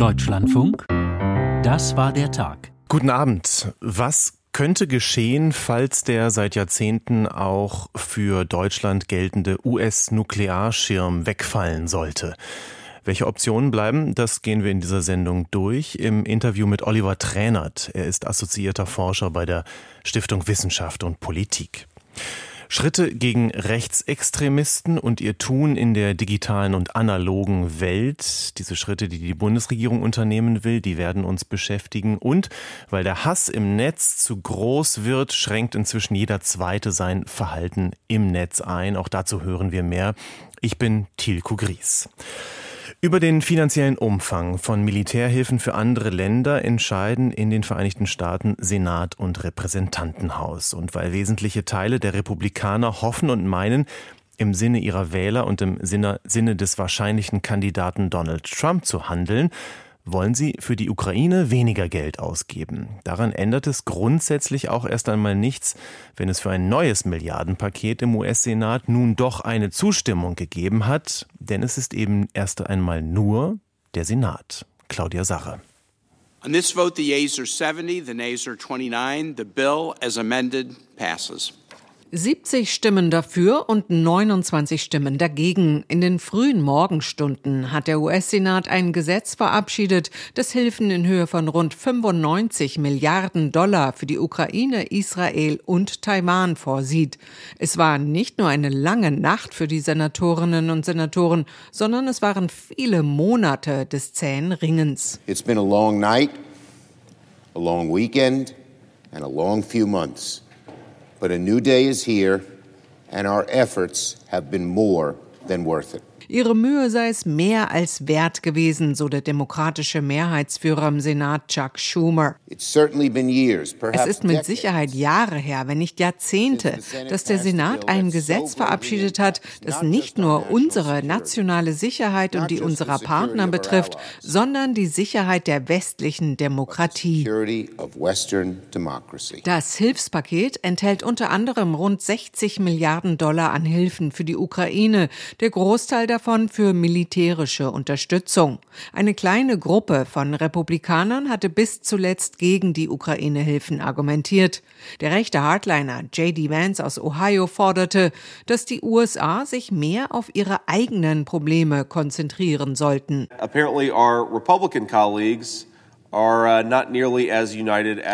Deutschlandfunk, das war der Tag. Guten Abend. Was könnte geschehen, falls der seit Jahrzehnten auch für Deutschland geltende US-Nuklearschirm wegfallen sollte? Welche Optionen bleiben, das gehen wir in dieser Sendung durch im Interview mit Oliver Tränert. Er ist assoziierter Forscher bei der Stiftung Wissenschaft und Politik. Schritte gegen Rechtsextremisten und ihr Tun in der digitalen und analogen Welt. Diese Schritte, die die Bundesregierung unternehmen will, die werden uns beschäftigen. Und weil der Hass im Netz zu groß wird, schränkt inzwischen jeder Zweite sein Verhalten im Netz ein. Auch dazu hören wir mehr. Ich bin Thiel Kugries. Über den finanziellen Umfang von Militärhilfen für andere Länder entscheiden in den Vereinigten Staaten Senat und Repräsentantenhaus. Und weil wesentliche Teile der Republikaner hoffen und meinen, im Sinne ihrer Wähler und im Sinne, Sinne des wahrscheinlichen Kandidaten Donald Trump zu handeln, wollen sie für die Ukraine weniger Geld ausgeben. Daran ändert es grundsätzlich auch erst einmal nichts, wenn es für ein neues Milliardenpaket im US-Senat nun doch eine Zustimmung gegeben hat, denn es ist eben erst einmal nur der Senat. Claudia Sache. On this vote, the yeas are 70, the nays are 29. The bill, as amended, passes. 70 Stimmen dafür und 29 Stimmen dagegen. In den frühen Morgenstunden hat der US-Senat ein Gesetz verabschiedet, das Hilfen in Höhe von rund 95 Milliarden Dollar für die Ukraine, Israel und Taiwan vorsieht. Es war nicht nur eine lange Nacht für die Senatorinnen und Senatoren, sondern es waren viele Monate des zähen Ringens. It's been a long night, a long weekend and a long few months. But a new day is here, and our efforts have been more than worth it. Ihre Mühe sei es mehr als wert gewesen, so der demokratische Mehrheitsführer im Senat Chuck Schumer. Es ist mit Sicherheit Jahre her, wenn nicht Jahrzehnte, dass der Senat ein Gesetz verabschiedet hat, das nicht nur unsere nationale Sicherheit und die unserer Partner betrifft, sondern die Sicherheit der westlichen Demokratie. Das Hilfspaket enthält unter anderem rund 60 Milliarden Dollar an Hilfen für die Ukraine. Der Großteil davon davon für militärische Unterstützung. Eine kleine Gruppe von Republikanern hatte bis zuletzt gegen die Ukraine-Hilfen argumentiert. Der rechte Hardliner J.D. Vance aus Ohio forderte, dass die USA sich mehr auf ihre eigenen Probleme konzentrieren sollten. Apparently our Republican colleagues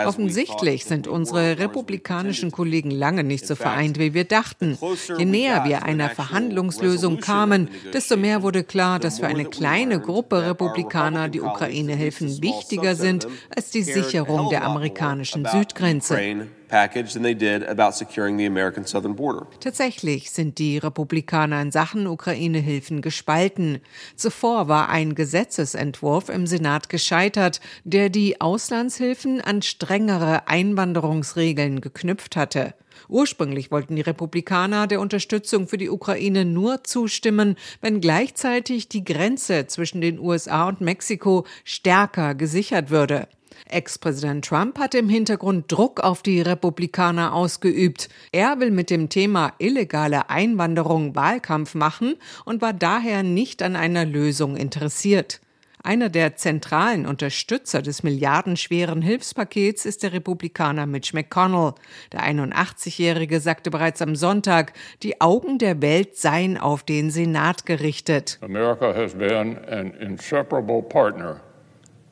Offensichtlich sind unsere republikanischen Kollegen lange nicht so vereint, wie wir dachten. Je näher wir einer Verhandlungslösung kamen, desto mehr wurde klar, dass für eine kleine Gruppe Republikaner die Ukraine-Hilfen wichtiger sind als die Sicherung der amerikanischen Südgrenze package than they did about securing the American southern border. Tatsächlich sind die Republikaner in Sachen Ukraine-Hilfen gespalten. Zuvor war ein Gesetzesentwurf im Senat gescheitert, der die Auslandshilfen an strengere Einwanderungsregeln geknüpft hatte. Ursprünglich wollten die Republikaner der Unterstützung für die Ukraine nur zustimmen, wenn gleichzeitig die Grenze zwischen den USA und Mexiko stärker gesichert würde. Ex-Präsident Trump hat im Hintergrund Druck auf die Republikaner ausgeübt. Er will mit dem Thema illegale Einwanderung Wahlkampf machen und war daher nicht an einer Lösung interessiert. Einer der zentralen Unterstützer des milliardenschweren Hilfspakets ist der Republikaner Mitch McConnell. Der 81-Jährige sagte bereits am Sonntag, die Augen der Welt seien auf den Senat gerichtet. America has been an inseparable partner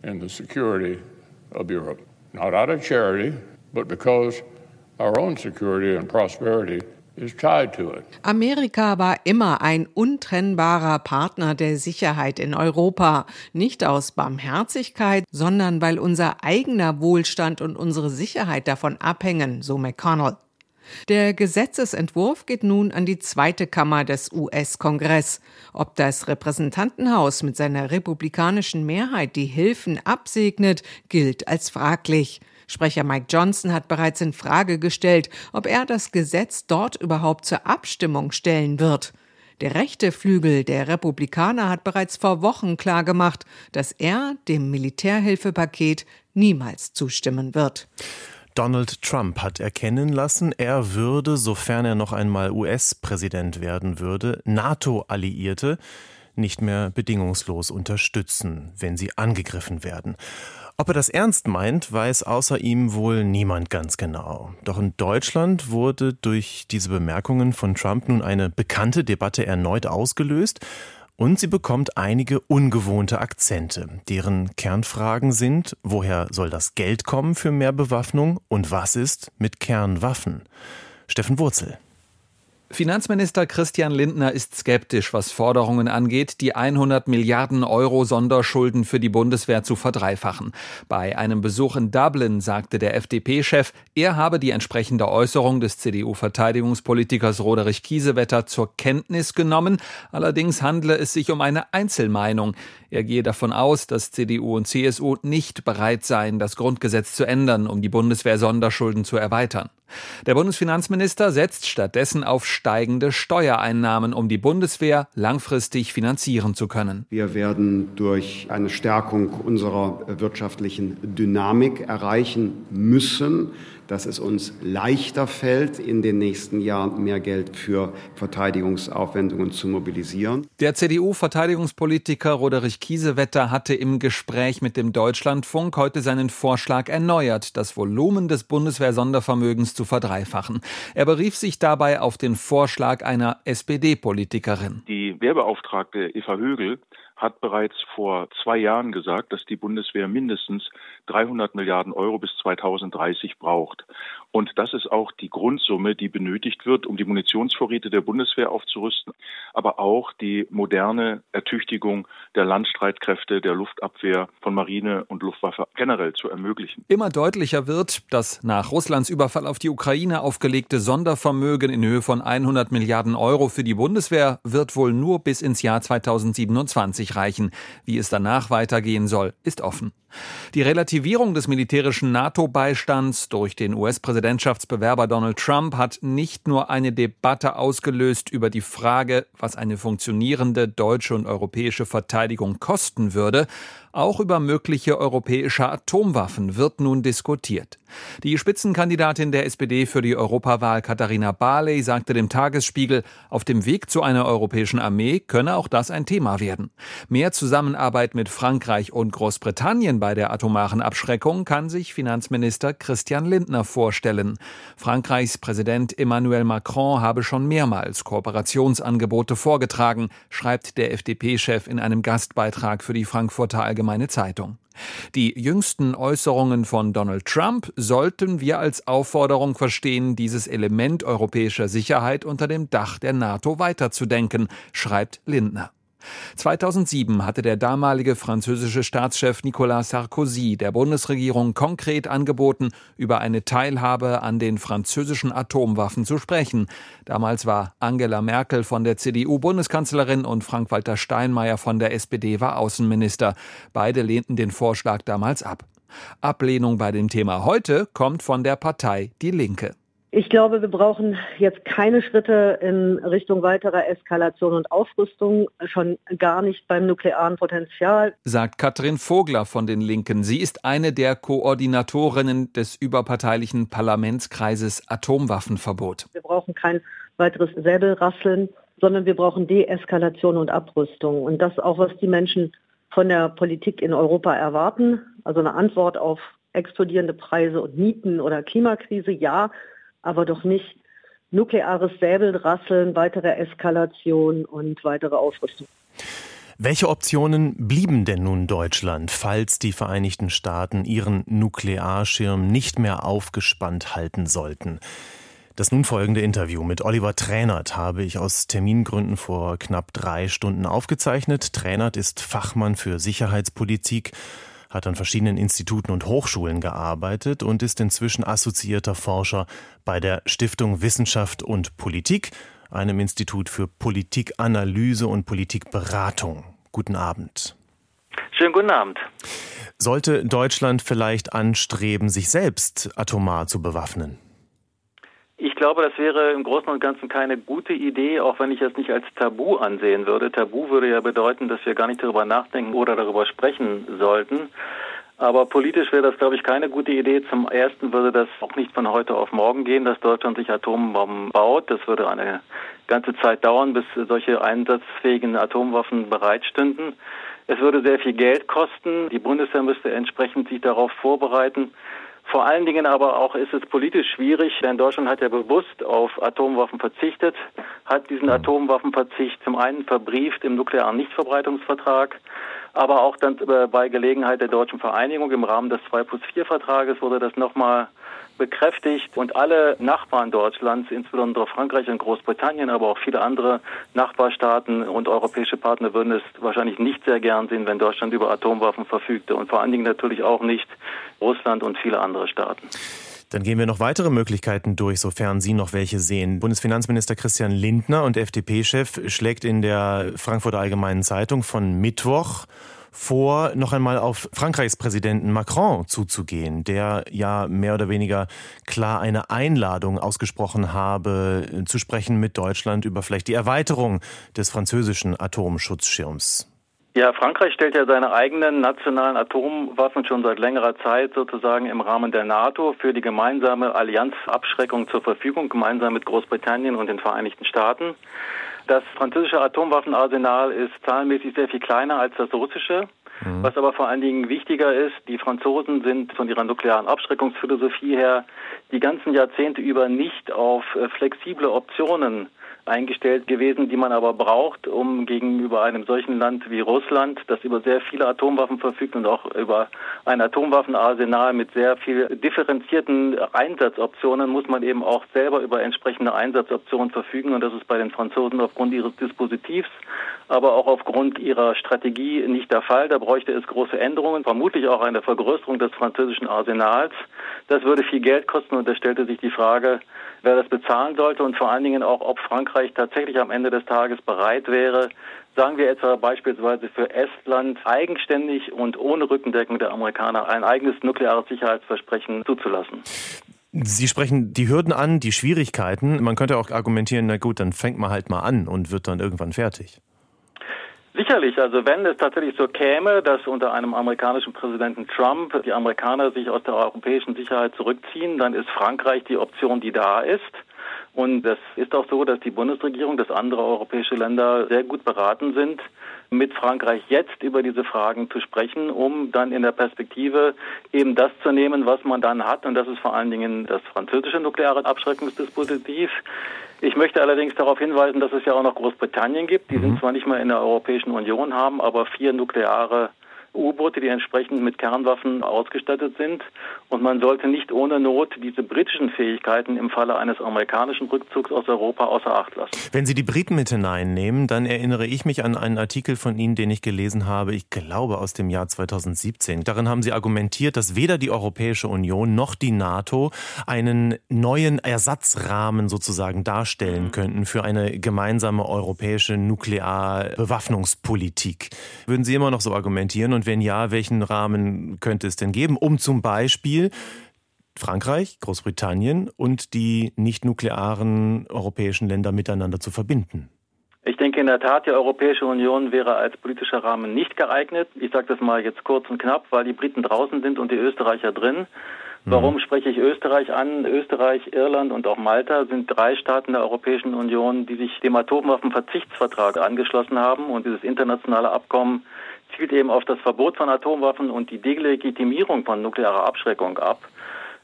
in the security of Europe. Not out of charity, but because our own security and prosperity Amerika war immer ein untrennbarer Partner der Sicherheit in Europa, nicht aus Barmherzigkeit, sondern weil unser eigener Wohlstand und unsere Sicherheit davon abhängen, so McConnell. Der Gesetzesentwurf geht nun an die zweite Kammer des US-Kongress. Ob das Repräsentantenhaus mit seiner republikanischen Mehrheit die Hilfen absegnet, gilt als fraglich. Sprecher Mike Johnson hat bereits in Frage gestellt, ob er das Gesetz dort überhaupt zur Abstimmung stellen wird. Der rechte Flügel der Republikaner hat bereits vor Wochen klargemacht, dass er dem Militärhilfepaket niemals zustimmen wird. Donald Trump hat erkennen lassen, er würde, sofern er noch einmal US-Präsident werden würde, NATO-Alliierte nicht mehr bedingungslos unterstützen, wenn sie angegriffen werden. Ob er das ernst meint, weiß außer ihm wohl niemand ganz genau. Doch in Deutschland wurde durch diese Bemerkungen von Trump nun eine bekannte Debatte erneut ausgelöst und sie bekommt einige ungewohnte Akzente, deren Kernfragen sind, woher soll das Geld kommen für mehr Bewaffnung und was ist mit Kernwaffen? Steffen Wurzel. Finanzminister Christian Lindner ist skeptisch, was Forderungen angeht, die 100 Milliarden Euro Sonderschulden für die Bundeswehr zu verdreifachen. Bei einem Besuch in Dublin sagte der FDP-Chef, er habe die entsprechende Äußerung des CDU-Verteidigungspolitikers Roderich Kiesewetter zur Kenntnis genommen. Allerdings handle es sich um eine Einzelmeinung. Er gehe davon aus, dass CDU und CSU nicht bereit seien, das Grundgesetz zu ändern, um die Bundeswehr Sonderschulden zu erweitern. Der Bundesfinanzminister setzt stattdessen auf steigende Steuereinnahmen, um die Bundeswehr langfristig finanzieren zu können. Wir werden durch eine Stärkung unserer wirtschaftlichen Dynamik erreichen müssen, dass es uns leichter fällt, in den nächsten Jahren mehr Geld für Verteidigungsaufwendungen zu mobilisieren. Der CDU-Verteidigungspolitiker Roderich Kiesewetter hatte im Gespräch mit dem Deutschlandfunk heute seinen Vorschlag erneuert, das Volumen des Bundeswehr-Sondervermögens zu verdreifachen. Er berief sich dabei auf den Vorschlag einer SPD-Politikerin. Die Wehrbeauftragte Eva Högel hat bereits vor zwei Jahren gesagt, dass die Bundeswehr mindestens 300 Milliarden Euro bis 2030 braucht. Und das ist auch die Grundsumme, die benötigt wird, um die Munitionsvorräte der Bundeswehr aufzurüsten, aber auch die moderne Ertüchtigung der Landstreitkräfte, der Luftabwehr von Marine und Luftwaffe generell zu ermöglichen. Immer deutlicher wird, dass nach Russlands Überfall auf die Ukraine aufgelegte Sondervermögen in Höhe von 100 Milliarden Euro für die Bundeswehr wird wohl nur bis ins Jahr 2027 reichen. Wie es danach weitergehen soll, ist offen. Die Relativierung des militärischen NATO-Beistands durch den US-Präsidentschaftsbewerber Donald Trump hat nicht nur eine Debatte ausgelöst über die Frage, was eine funktionierende deutsche und europäische Verteidigung kosten würde, auch über mögliche europäische Atomwaffen wird nun diskutiert. Die Spitzenkandidatin der SPD für die Europawahl Katharina Barley sagte dem Tagesspiegel, auf dem Weg zu einer europäischen Armee könne auch das ein Thema werden. Mehr Zusammenarbeit mit Frankreich und Großbritannien bei der atomaren Abschreckung kann sich Finanzminister Christian Lindner vorstellen. Frankreichs Präsident Emmanuel Macron habe schon mehrmals Kooperationsangebote vorgetragen, schreibt der FDP-Chef in einem Gastbeitrag für die Frankfurter Allgemeine Allgemeine Zeitung. Die jüngsten Äußerungen von Donald Trump sollten wir als Aufforderung verstehen, dieses Element europäischer Sicherheit unter dem Dach der NATO weiterzudenken, schreibt Lindner. 2007 hatte der damalige französische Staatschef Nicolas Sarkozy der Bundesregierung konkret angeboten, über eine Teilhabe an den französischen Atomwaffen zu sprechen. Damals war Angela Merkel von der CDU Bundeskanzlerin und Frank-Walter Steinmeier von der SPD war Außenminister. Beide lehnten den Vorschlag damals ab. Ablehnung bei dem Thema heute kommt von der Partei Die Linke. Ich glaube, wir brauchen jetzt keine Schritte in Richtung weiterer Eskalation und Aufrüstung, schon gar nicht beim nuklearen Potenzial. Sagt Katrin Vogler von den Linken. Sie ist eine der Koordinatorinnen des überparteilichen Parlamentskreises Atomwaffenverbot. Wir brauchen kein weiteres Säbelrasseln, sondern wir brauchen Deeskalation und Abrüstung. Und das auch, was die Menschen von der Politik in Europa erwarten. Also eine Antwort auf explodierende Preise und Mieten oder Klimakrise, ja, aber doch nicht nukleares Säbelrasseln, weitere Eskalation und weitere Aufrüstung. Welche Optionen blieben denn nun Deutschland, falls die Vereinigten Staaten ihren Nuklearschirm nicht mehr aufgespannt halten sollten? Das nun folgende Interview mit Oliver Tränert habe ich aus Termingründen vor knapp drei Stunden aufgezeichnet. Tränert ist Fachmann für Sicherheitspolitik hat an verschiedenen Instituten und Hochschulen gearbeitet und ist inzwischen assoziierter Forscher bei der Stiftung Wissenschaft und Politik, einem Institut für Politikanalyse und Politikberatung. Guten Abend. Schönen guten Abend. Sollte Deutschland vielleicht anstreben, sich selbst atomar zu bewaffnen? Ich glaube, das wäre im Großen und Ganzen keine gute Idee, auch wenn ich es nicht als Tabu ansehen würde. Tabu würde ja bedeuten, dass wir gar nicht darüber nachdenken oder darüber sprechen sollten. Aber politisch wäre das, glaube ich, keine gute Idee. Zum Ersten würde das auch nicht von heute auf morgen gehen, dass Deutschland sich Atombomben baut. Das würde eine ganze Zeit dauern, bis solche einsatzfähigen Atomwaffen bereitstünden. Es würde sehr viel Geld kosten. Die Bundeswehr müsste entsprechend sich darauf vorbereiten. Vor allen Dingen aber auch ist es politisch schwierig, denn Deutschland hat ja bewusst auf Atomwaffen verzichtet, hat diesen Atomwaffenverzicht zum einen verbrieft im nuklearen Nichtverbreitungsvertrag, aber auch dann bei Gelegenheit der deutschen Vereinigung im Rahmen des 2 plus 4 Vertrages wurde das nochmal bekräftigt und alle Nachbarn Deutschlands, insbesondere Frankreich und Großbritannien, aber auch viele andere Nachbarstaaten und europäische Partner würden es wahrscheinlich nicht sehr gern sehen, wenn Deutschland über Atomwaffen verfügte und vor allen Dingen natürlich auch nicht Russland und viele andere Staaten. Dann gehen wir noch weitere Möglichkeiten durch, sofern Sie noch welche sehen. Bundesfinanzminister Christian Lindner und FDP-Chef schlägt in der Frankfurter Allgemeinen Zeitung von Mittwoch vor, noch einmal auf Frankreichs Präsidenten Macron zuzugehen, der ja mehr oder weniger klar eine Einladung ausgesprochen habe, zu sprechen mit Deutschland über vielleicht die Erweiterung des französischen Atomschutzschirms. Ja, Frankreich stellt ja seine eigenen nationalen Atomwaffen schon seit längerer Zeit sozusagen im Rahmen der NATO für die gemeinsame Allianzabschreckung zur Verfügung, gemeinsam mit Großbritannien und den Vereinigten Staaten. Das französische Atomwaffenarsenal ist zahlenmäßig sehr viel kleiner als das russische. Mhm. Was aber vor allen Dingen wichtiger ist, die Franzosen sind von ihrer nuklearen Abschreckungsphilosophie her die ganzen Jahrzehnte über nicht auf äh, flexible Optionen eingestellt gewesen, die man aber braucht, um gegenüber einem solchen Land wie Russland, das über sehr viele Atomwaffen verfügt und auch über ein Atomwaffenarsenal mit sehr viel differenzierten Einsatzoptionen, muss man eben auch selber über entsprechende Einsatzoptionen verfügen. Und das ist bei den Franzosen aufgrund ihres Dispositivs, aber auch aufgrund ihrer Strategie nicht der Fall. Da bräuchte es große Änderungen, vermutlich auch eine Vergrößerung des französischen Arsenals. Das würde viel Geld kosten und da stellte sich die Frage, wer das bezahlen sollte und vor allen Dingen auch, ob Frankreich tatsächlich am Ende des Tages bereit wäre, sagen wir etwa beispielsweise für Estland eigenständig und ohne Rückendeckung der Amerikaner ein eigenes nukleares Sicherheitsversprechen zuzulassen. Sie sprechen die Hürden an, die Schwierigkeiten. Man könnte auch argumentieren, na gut, dann fängt man halt mal an und wird dann irgendwann fertig. Sicherlich, also wenn es tatsächlich so käme, dass unter einem amerikanischen Präsidenten Trump die Amerikaner sich aus der europäischen Sicherheit zurückziehen, dann ist Frankreich die Option, die da ist. Und es ist auch so, dass die Bundesregierung, dass andere europäische Länder sehr gut beraten sind, mit Frankreich jetzt über diese Fragen zu sprechen, um dann in der Perspektive eben das zu nehmen, was man dann hat. Und das ist vor allen Dingen das französische nukleare Abschreckungsdispositiv. Ich möchte allerdings darauf hinweisen, dass es ja auch noch Großbritannien gibt. Die mhm. sind zwar nicht mehr in der Europäischen Union, haben aber vier nukleare U-Boote, die entsprechend mit Kernwaffen ausgestattet sind. Und man sollte nicht ohne Not diese britischen Fähigkeiten im Falle eines amerikanischen Rückzugs aus Europa außer Acht lassen. Wenn Sie die Briten mit hineinnehmen, dann erinnere ich mich an einen Artikel von Ihnen, den ich gelesen habe, ich glaube aus dem Jahr 2017. Darin haben Sie argumentiert, dass weder die Europäische Union noch die NATO einen neuen Ersatzrahmen sozusagen darstellen könnten für eine gemeinsame europäische Nuklearbewaffnungspolitik. Würden Sie immer noch so argumentieren? Und wenn ja, welchen Rahmen könnte es denn geben, um zum Beispiel Frankreich, Großbritannien und die nicht nuklearen europäischen Länder miteinander zu verbinden? Ich denke in der Tat, die Europäische Union wäre als politischer Rahmen nicht geeignet. Ich sage das mal jetzt kurz und knapp, weil die Briten draußen sind und die Österreicher drin. Warum mhm. spreche ich Österreich an? Österreich, Irland und auch Malta sind drei Staaten der Europäischen Union, die sich dem Atomwaffenverzichtsvertrag angeschlossen haben und dieses internationale Abkommen zielt eben auf das Verbot von Atomwaffen und die Delegitimierung von nuklearer Abschreckung ab.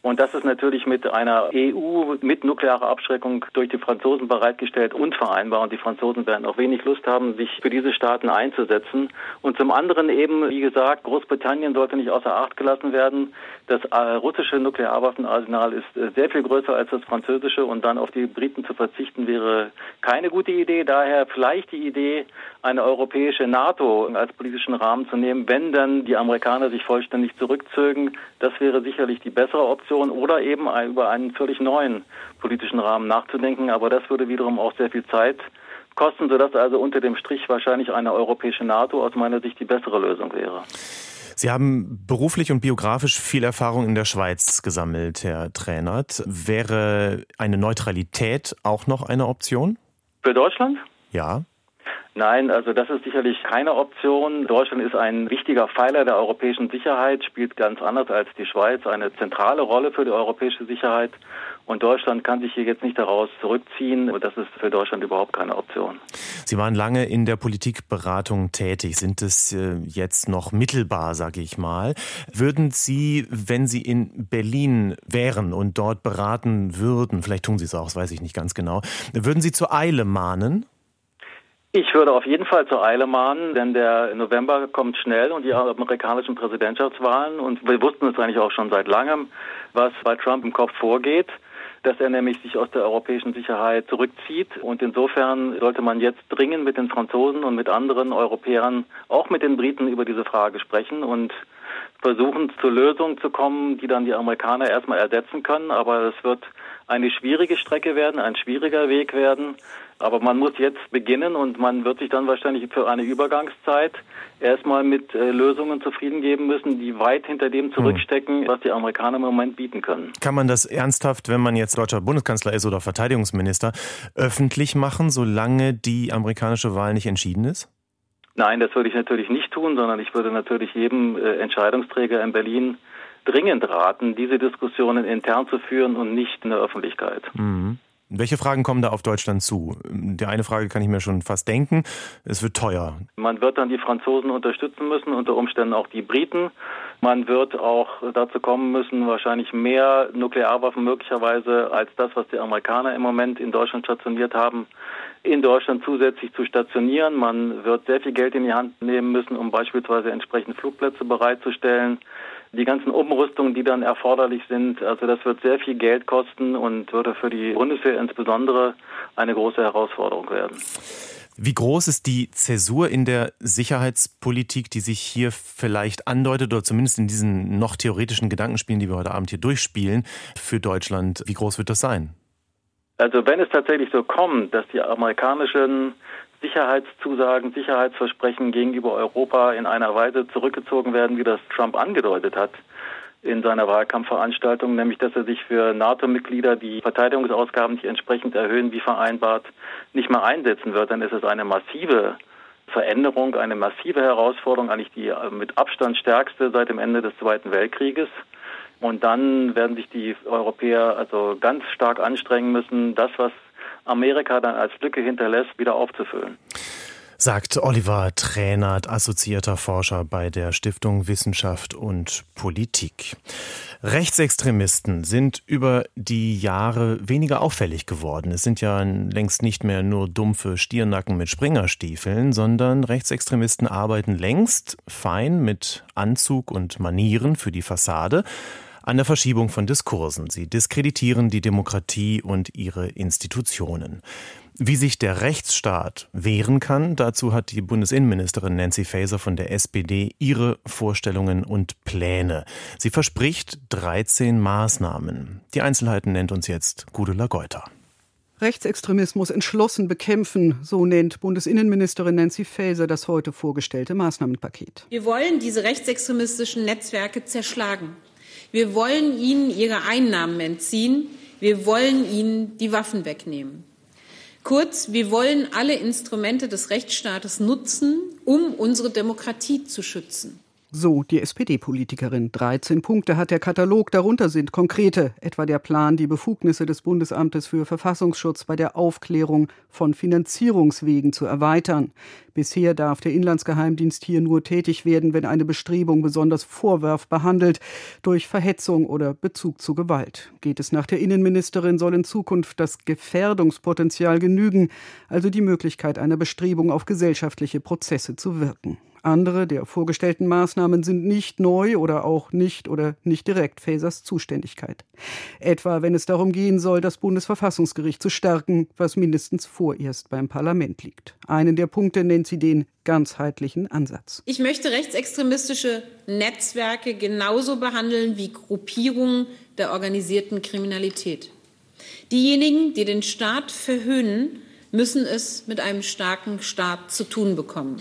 Und das ist natürlich mit einer EU mit nuklearer Abschreckung durch die Franzosen bereitgestellt und vereinbar. Und die Franzosen werden auch wenig Lust haben, sich für diese Staaten einzusetzen. Und zum anderen eben, wie gesagt, Großbritannien sollte nicht außer Acht gelassen werden. Das äh, russische Nuklearwaffenarsenal ist äh, sehr viel größer als das französische und dann auf die Briten zu verzichten wäre keine gute Idee. Daher vielleicht die Idee, eine europäische NATO als politischen Rahmen zu nehmen, wenn dann die Amerikaner sich vollständig zurückzögen. Das wäre sicherlich die bessere Option oder eben über einen völlig neuen politischen Rahmen nachzudenken. Aber das würde wiederum auch sehr viel Zeit kosten, sodass also unter dem Strich wahrscheinlich eine europäische NATO aus meiner Sicht die bessere Lösung wäre. Sie haben beruflich und biografisch viel Erfahrung in der Schweiz gesammelt, Herr Trainert. Wäre eine Neutralität auch noch eine Option? Für Deutschland? Ja. Nein, also das ist sicherlich keine Option. Deutschland ist ein wichtiger Pfeiler der europäischen Sicherheit, spielt ganz anders als die Schweiz eine zentrale Rolle für die europäische Sicherheit. Und Deutschland kann sich hier jetzt nicht daraus zurückziehen. Das ist für Deutschland überhaupt keine Option. Sie waren lange in der Politikberatung tätig. Sind es äh, jetzt noch mittelbar, sage ich mal? Würden Sie, wenn Sie in Berlin wären und dort beraten würden, vielleicht tun Sie es auch, das weiß ich nicht ganz genau, würden Sie zur Eile mahnen? Ich würde auf jeden Fall zur Eile mahnen, denn der November kommt schnell und die amerikanischen Präsidentschaftswahlen und wir wussten es eigentlich auch schon seit langem, was bei Trump im Kopf vorgeht dass er nämlich sich aus der europäischen Sicherheit zurückzieht. Und insofern sollte man jetzt dringend mit den Franzosen und mit anderen Europäern, auch mit den Briten über diese Frage sprechen und versuchen zur Lösung zu kommen, die dann die Amerikaner erstmal ersetzen können. Aber es wird eine schwierige Strecke werden, ein schwieriger Weg werden. Aber man muss jetzt beginnen und man wird sich dann wahrscheinlich für eine Übergangszeit erstmal mit äh, Lösungen zufrieden geben müssen, die weit hinter dem hm. zurückstecken, was die Amerikaner im Moment bieten können. Kann man das ernsthaft, wenn man jetzt deutscher Bundeskanzler ist oder Verteidigungsminister, öffentlich machen, solange die amerikanische Wahl nicht entschieden ist? Nein, das würde ich natürlich nicht tun, sondern ich würde natürlich jedem äh, Entscheidungsträger in Berlin dringend raten, diese Diskussionen intern zu führen und nicht in der Öffentlichkeit. Mhm. Welche Fragen kommen da auf Deutschland zu? Die eine Frage kann ich mir schon fast denken. Es wird teuer. Man wird dann die Franzosen unterstützen müssen, unter Umständen auch die Briten. Man wird auch dazu kommen müssen, wahrscheinlich mehr Nuklearwaffen möglicherweise als das, was die Amerikaner im Moment in Deutschland stationiert haben, in Deutschland zusätzlich zu stationieren. Man wird sehr viel Geld in die Hand nehmen müssen, um beispielsweise entsprechend Flugplätze bereitzustellen die ganzen Umrüstungen, die dann erforderlich sind. Also das wird sehr viel Geld kosten und würde für die Bundeswehr insbesondere eine große Herausforderung werden. Wie groß ist die Zäsur in der Sicherheitspolitik, die sich hier vielleicht andeutet oder zumindest in diesen noch theoretischen Gedankenspielen, die wir heute Abend hier durchspielen, für Deutschland? Wie groß wird das sein? Also wenn es tatsächlich so kommt, dass die amerikanischen Sicherheitszusagen, Sicherheitsversprechen gegenüber Europa in einer Weise zurückgezogen werden, wie das Trump angedeutet hat in seiner Wahlkampfveranstaltung, nämlich dass er sich für NATO-Mitglieder, die Verteidigungsausgaben nicht entsprechend erhöhen wie vereinbart, nicht mehr einsetzen wird, dann ist es eine massive Veränderung, eine massive Herausforderung, eigentlich die mit Abstand stärkste seit dem Ende des Zweiten Weltkrieges. Und dann werden sich die Europäer also ganz stark anstrengen müssen, das, was Amerika dann als Lücke hinterlässt, wieder aufzufüllen sagt Oliver Tränert, assoziierter Forscher bei der Stiftung Wissenschaft und Politik. Rechtsextremisten sind über die Jahre weniger auffällig geworden. Es sind ja längst nicht mehr nur dumpfe Stiernacken mit Springerstiefeln, sondern Rechtsextremisten arbeiten längst fein mit Anzug und Manieren für die Fassade an der Verschiebung von Diskursen. Sie diskreditieren die Demokratie und ihre Institutionen. Wie sich der Rechtsstaat wehren kann, dazu hat die Bundesinnenministerin Nancy Faeser von der SPD ihre Vorstellungen und Pläne. Sie verspricht 13 Maßnahmen. Die Einzelheiten nennt uns jetzt Gudula Geuter. Rechtsextremismus entschlossen bekämpfen, so nennt Bundesinnenministerin Nancy Faeser das heute vorgestellte Maßnahmenpaket. Wir wollen diese rechtsextremistischen Netzwerke zerschlagen. Wir wollen ihnen ihre Einnahmen entziehen. Wir wollen ihnen die Waffen wegnehmen. Kurz, wir wollen alle Instrumente des Rechtsstaates nutzen, um unsere Demokratie zu schützen. So die SPD-Politikerin. 13 Punkte hat der Katalog, darunter sind konkrete, etwa der Plan, die Befugnisse des Bundesamtes für Verfassungsschutz bei der Aufklärung von Finanzierungswegen zu erweitern. Bisher darf der Inlandsgeheimdienst hier nur tätig werden, wenn eine Bestrebung besonders vorwerfbar handelt, durch Verhetzung oder Bezug zu Gewalt. Geht es nach der Innenministerin, soll in Zukunft das Gefährdungspotenzial genügen, also die Möglichkeit einer Bestrebung auf gesellschaftliche Prozesse zu wirken. Andere der vorgestellten Maßnahmen sind nicht neu oder auch nicht oder nicht direkt Fasers Zuständigkeit. Etwa wenn es darum gehen soll, das Bundesverfassungsgericht zu stärken, was mindestens vorerst beim Parlament liegt. Einen der Punkte nennt sie den ganzheitlichen Ansatz. Ich möchte rechtsextremistische Netzwerke genauso behandeln wie Gruppierungen der organisierten Kriminalität. Diejenigen, die den Staat verhöhnen, müssen es mit einem starken Staat zu tun bekommen.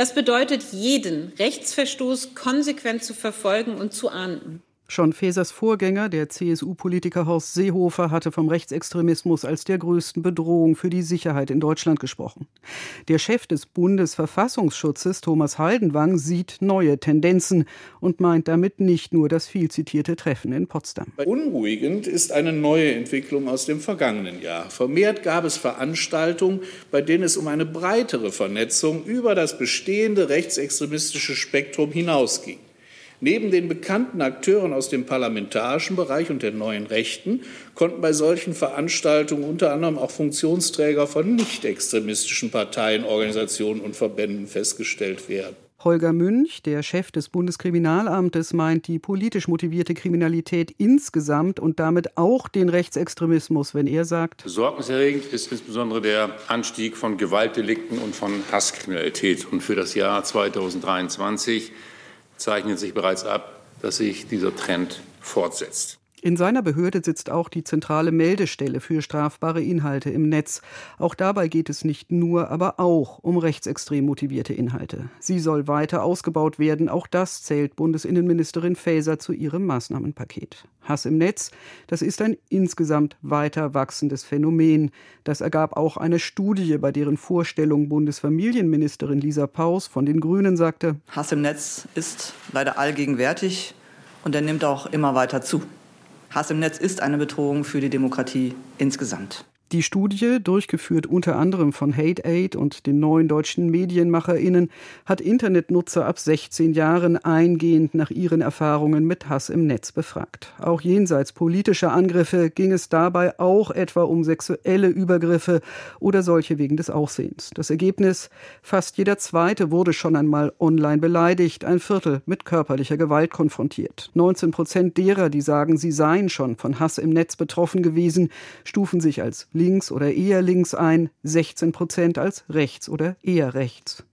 Das bedeutet, jeden Rechtsverstoß konsequent zu verfolgen und zu ahnden. Schon Fesers Vorgänger, der CSU-Politiker Horst Seehofer, hatte vom Rechtsextremismus als der größten Bedrohung für die Sicherheit in Deutschland gesprochen. Der Chef des Bundesverfassungsschutzes, Thomas Haldenwang, sieht neue Tendenzen und meint damit nicht nur das viel zitierte Treffen in Potsdam. Unruhigend ist eine neue Entwicklung aus dem vergangenen Jahr. Vermehrt gab es Veranstaltungen, bei denen es um eine breitere Vernetzung über das bestehende rechtsextremistische Spektrum hinausging. Neben den bekannten Akteuren aus dem parlamentarischen Bereich und der neuen Rechten konnten bei solchen Veranstaltungen unter anderem auch Funktionsträger von nicht extremistischen Parteien, Organisationen und Verbänden festgestellt werden. Holger Münch, der Chef des Bundeskriminalamtes, meint die politisch motivierte Kriminalität insgesamt und damit auch den Rechtsextremismus, wenn er sagt, Besorgniserregend ist insbesondere der Anstieg von Gewaltdelikten und von Hasskriminalität. Und für das Jahr 2023 zeichnet sich bereits ab, dass sich dieser Trend fortsetzt. In seiner Behörde sitzt auch die zentrale Meldestelle für strafbare Inhalte im Netz. Auch dabei geht es nicht nur, aber auch um rechtsextrem motivierte Inhalte. Sie soll weiter ausgebaut werden. Auch das zählt Bundesinnenministerin Faeser zu ihrem Maßnahmenpaket. Hass im Netz, das ist ein insgesamt weiter wachsendes Phänomen. Das ergab auch eine Studie, bei deren Vorstellung Bundesfamilienministerin Lisa Paus von den Grünen sagte, Hass im Netz ist leider allgegenwärtig und er nimmt auch immer weiter zu. Hass im Netz ist eine Bedrohung für die Demokratie insgesamt. Die Studie, durchgeführt unter anderem von Hate Aid und den neuen deutschen MedienmacherInnen, hat Internetnutzer ab 16 Jahren eingehend nach ihren Erfahrungen mit Hass im Netz befragt. Auch jenseits politischer Angriffe ging es dabei auch etwa um sexuelle Übergriffe oder solche wegen des Aussehens. Das Ergebnis? Fast jeder Zweite wurde schon einmal online beleidigt, ein Viertel mit körperlicher Gewalt konfrontiert. 19 Prozent derer, die sagen, sie seien schon von Hass im Netz betroffen gewesen, stufen sich als links oder eher links ein, 16 Prozent als rechts oder eher rechts.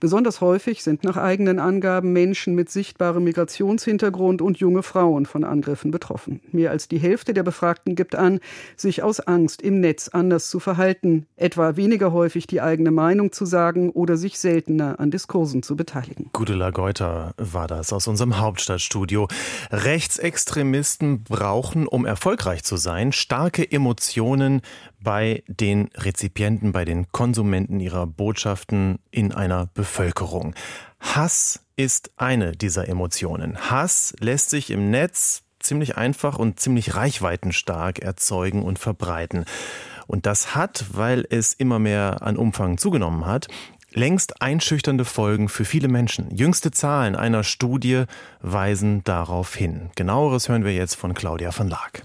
Besonders häufig sind nach eigenen Angaben Menschen mit sichtbarem Migrationshintergrund und junge Frauen von Angriffen betroffen. Mehr als die Hälfte der Befragten gibt an, sich aus Angst im Netz anders zu verhalten, etwa weniger häufig die eigene Meinung zu sagen oder sich seltener an Diskursen zu beteiligen. Gudela Geuter war das aus unserem Hauptstadtstudio. Rechtsextremisten brauchen, um erfolgreich zu sein, starke Emotionen bei den Rezipienten, bei den Konsumenten ihrer Botschaften in einer Bevölkerung. Hass ist eine dieser Emotionen. Hass lässt sich im Netz ziemlich einfach und ziemlich reichweitenstark erzeugen und verbreiten. Und das hat, weil es immer mehr an Umfang zugenommen hat, längst einschüchternde Folgen für viele Menschen. Jüngste Zahlen einer Studie weisen darauf hin. Genaueres hören wir jetzt von Claudia van Laak.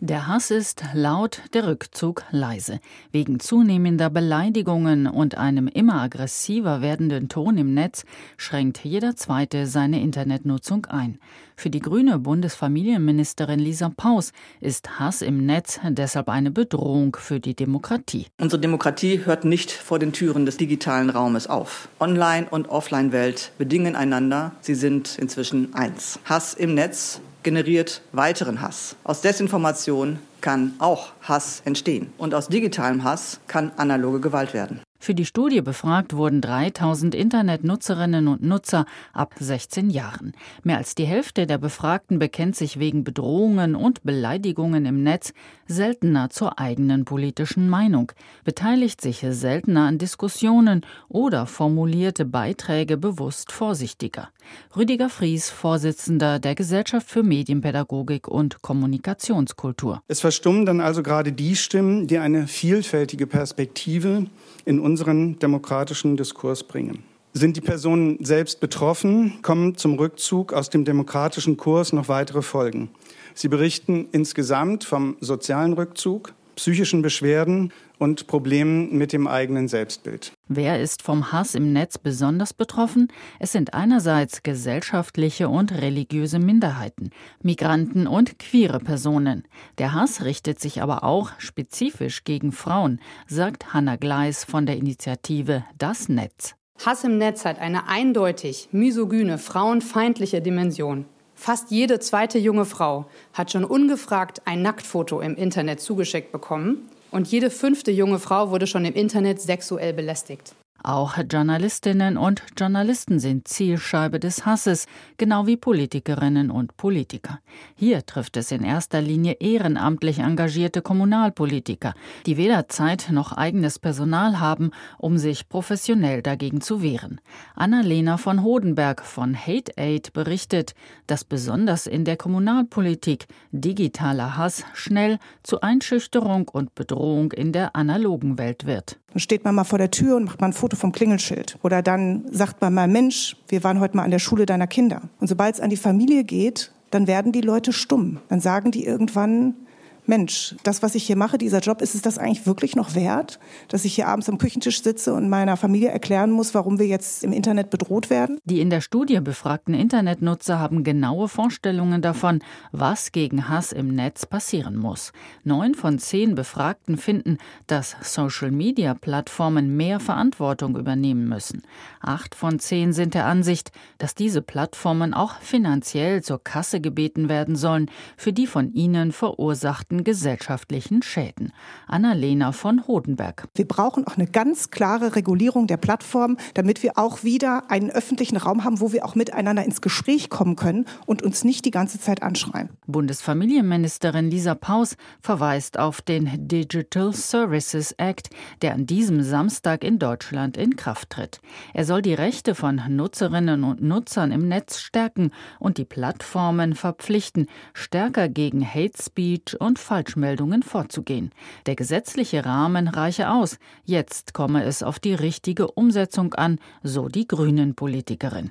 Der Hass ist laut, der Rückzug leise. Wegen zunehmender Beleidigungen und einem immer aggressiver werdenden Ton im Netz schränkt jeder Zweite seine Internetnutzung ein. Für die grüne Bundesfamilienministerin Lisa Paus ist Hass im Netz deshalb eine Bedrohung für die Demokratie. Unsere Demokratie hört nicht vor den Türen des digitalen Raumes auf. Online- und Offline-Welt bedingen einander. Sie sind inzwischen eins. Hass im Netz generiert weiteren Hass. Aus Desinformation kann auch Hass entstehen. Und aus digitalem Hass kann analoge Gewalt werden. Für die Studie befragt wurden 3000 Internetnutzerinnen und Nutzer ab 16 Jahren. Mehr als die Hälfte der Befragten bekennt sich wegen Bedrohungen und Beleidigungen im Netz seltener zur eigenen politischen Meinung, beteiligt sich seltener an Diskussionen oder formulierte Beiträge bewusst vorsichtiger. Rüdiger Fries, Vorsitzender der Gesellschaft für Medienpädagogik und Kommunikationskultur. Es verstummen dann also gerade die Stimmen, die eine vielfältige Perspektive in unseren demokratischen Diskurs bringen. Sind die Personen selbst betroffen, kommen zum Rückzug aus dem demokratischen Kurs noch weitere Folgen. Sie berichten insgesamt vom sozialen Rückzug, psychischen Beschwerden und Problemen mit dem eigenen Selbstbild. Wer ist vom Hass im Netz besonders betroffen? Es sind einerseits gesellschaftliche und religiöse Minderheiten, Migranten und queere Personen. Der Hass richtet sich aber auch spezifisch gegen Frauen, sagt Hanna Gleis von der Initiative Das Netz. Hass im Netz hat eine eindeutig misogyne, frauenfeindliche Dimension. Fast jede zweite junge Frau hat schon ungefragt ein Nacktfoto im Internet zugeschickt bekommen und jede fünfte junge Frau wurde schon im Internet sexuell belästigt. Auch Journalistinnen und Journalisten sind Zielscheibe des Hasses, genau wie Politikerinnen und Politiker. Hier trifft es in erster Linie ehrenamtlich engagierte Kommunalpolitiker, die weder Zeit noch eigenes Personal haben, um sich professionell dagegen zu wehren. Annalena von Hodenberg von Hate Aid berichtet, dass besonders in der Kommunalpolitik digitaler Hass schnell zu Einschüchterung und Bedrohung in der analogen Welt wird. Dann steht man mal vor der Tür und macht mal ein Foto vom Klingelschild. Oder dann sagt man mal, Mensch, wir waren heute mal an der Schule deiner Kinder. Und sobald es an die Familie geht, dann werden die Leute stumm. Dann sagen die irgendwann, Mensch, das, was ich hier mache, dieser Job, ist es das eigentlich wirklich noch wert, dass ich hier abends am Küchentisch sitze und meiner Familie erklären muss, warum wir jetzt im Internet bedroht werden? Die in der Studie befragten Internetnutzer haben genaue Vorstellungen davon, was gegen Hass im Netz passieren muss. Neun von zehn Befragten finden, dass Social-Media-Plattformen mehr Verantwortung übernehmen müssen. Acht von zehn sind der Ansicht, dass diese Plattformen auch finanziell zur Kasse gebeten werden sollen für die von ihnen verursachten direkten gesellschaftlichen Schäden. Annalena von Hodenberg. Wir brauchen auch eine ganz klare Regulierung der Plattform, damit wir auch wieder einen öffentlichen Raum haben, wo wir auch miteinander ins Gespräch kommen können und uns nicht die ganze Zeit anschreien. Bundesfamilienministerin Lisa Paus verweist auf den Digital Services Act, der an diesem Samstag in Deutschland in Kraft tritt. Er soll die Rechte von Nutzerinnen und Nutzern im Netz stärken und die Plattformen verpflichten, stärker gegen Hate Speech und Falschmeldungen vorzugehen. Der gesetzliche Rahmen reiche aus. Jetzt komme es auf die richtige Umsetzung an, so die Grünen-Politikerin.